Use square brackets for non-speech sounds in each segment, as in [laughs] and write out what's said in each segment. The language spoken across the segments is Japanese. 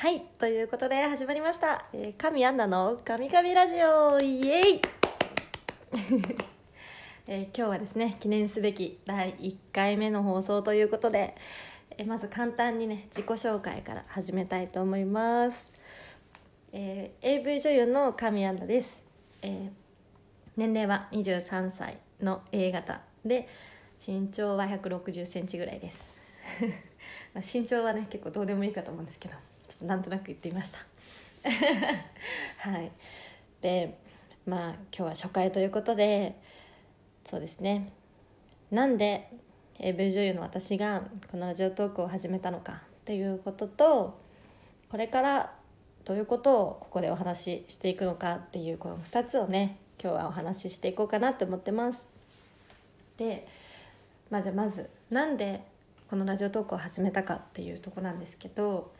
はいということで始まりました「えー、神アンナの神々ラジオ」イエイ！[laughs] えー、今日はですね記念すべき第1回目の放送ということで、えー、まず簡単にね自己紹介から始めたいと思います、えー、AV 女優の神アンナです、えー、年齢は23歳の A 型で身長は1 6 0センチぐらいです。[laughs] 身長はね結構どうでもいいかと思うんですけど。となんとなく言ってみました。[laughs] はい。でまあ今日は初回ということでそうですね。なんで AV 女優の私がこのラジオトークを始めたのかっていうこととこれからどういうことをここでお話ししていくのかっていうこの2つをね今日はお話ししていこうかなと思ってます。で、まあ、じゃあまずなんでこのラジオトークを始めたかっていうとこなんですけど、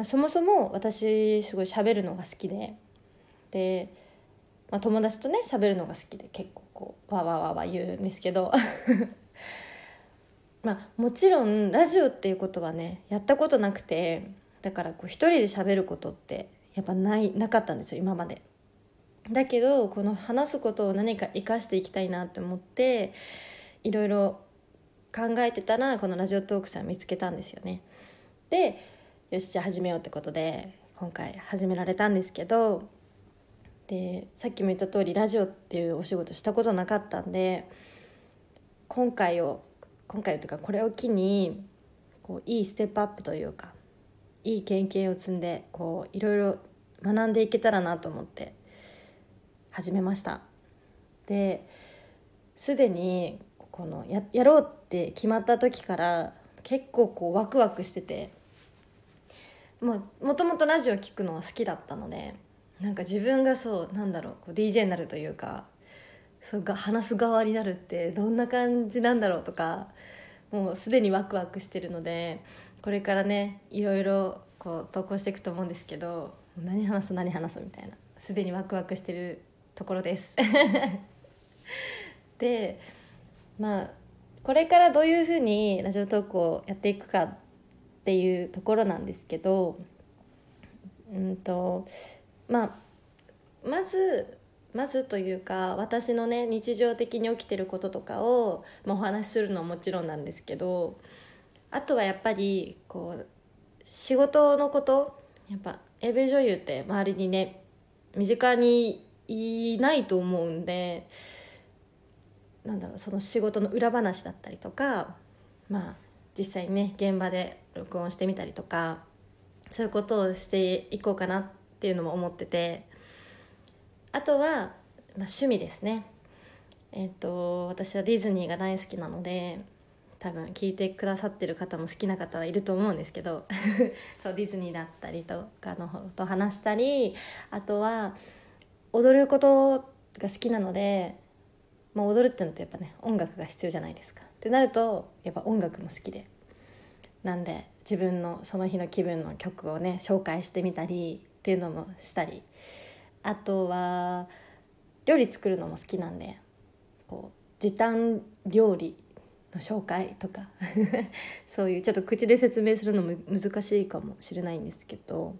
まあ、そもそも私すごい喋るのが好きでで、まあ、友達とね喋るのが好きで結構こうわわわわ言うんですけど [laughs] まあもちろんラジオっていうことはねやったことなくてだからこう一人で喋ることってやっぱないなかったんですよ今まで。だけどこの話すことを何か生かしていきたいなって思っていろいろ考えてたらこのラジオトークさん見つけたんですよねでよしじゃあ始めようってことで今回始められたんですけどでさっきも言った通りラジオっていうお仕事したことなかったんで今回を今回というかこれを機にこういいステップアップというかいい経験を積んでこういろいろ学んでいけたらなと思って始めました。ですでにこのややろうって決まった時から結構こうワクワクしててももともとラジオ聴くのは好きだったのでなんか自分がそうなんだろうこう DJ になるというかそうが話す側になるってどんな感じなんだろうとかもうすでにワクワクしてるのでこれからねいろいろこう投稿していくと思うんですけど何話す何話すみたいなすでにワクワクしてるところです。[laughs] でまあこれからどういうふうにラジオトークをやっていくかっていうところなんですけどうんとまあまずまずというか私のね日常的に起きてることとかを、まあ、お話しするのはもちろんなんですけどあとはやっぱりこう仕事のことやっぱ AV 女優って周りにね身近にいないと思うんでなんだろうその仕事の裏話だったりとかまあ実際にね現場で録音してみたりとかそういうことをしていこうかなっていうのも思っててあとは、まあ、趣味ですね。えっ、と私はディズニーが大好きなので多分聞いてくださってる方も好きな方はいると思うんですけど [laughs] そうディズニーだったりとかのと話したりあとは踊ることが好きなのでまあ、踊るってのとやっぱね音楽が必要じゃないですか。ってなるとやっぱ音楽も好きで。なんで自分のその日の気分の曲をね紹介してみたりっていうのもしたり。あとは料理作るのも好きなんでこう時短料理の紹介とか。[laughs] そういうちょっと口で説明するのも難しいかもしれないんですけど、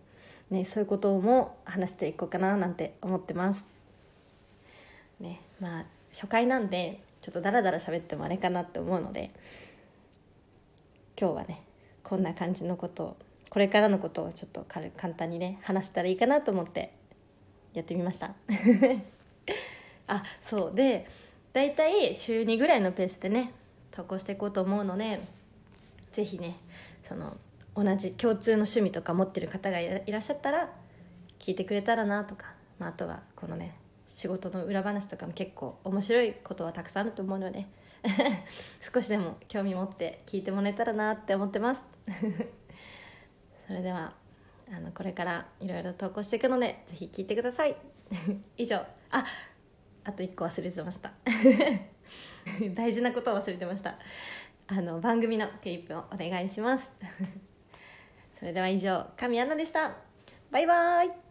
ね、そういうことも話していこうかななんて思ってます。ねまあ初回なんでちょっとダラダラ喋ってもあれかなって思うので今日はねこんな感じのことをこれからのことをちょっと軽簡単にね話したらいいかなと思ってやってみました。[laughs] あそう。で大体週2ぐらいのペースでね投稿していこうと思うので是非ねその同じ共通の趣味とか持ってる方がいらっしゃったら聞いてくれたらなとか、まあ、あとはこのね仕事の裏話とかも結構面白いことはたくさんあると思うので [laughs] 少しでも興味持って聞いてもらえたらなって思ってます。[laughs] それではあのこれからいろいろ投稿していくのでぜひ聞いてください。[laughs] 以上。ああと1個忘れてました。大事なことを忘れてました。あの番組のクリップをお願いします。それでは以上神アナでした。バイバイ。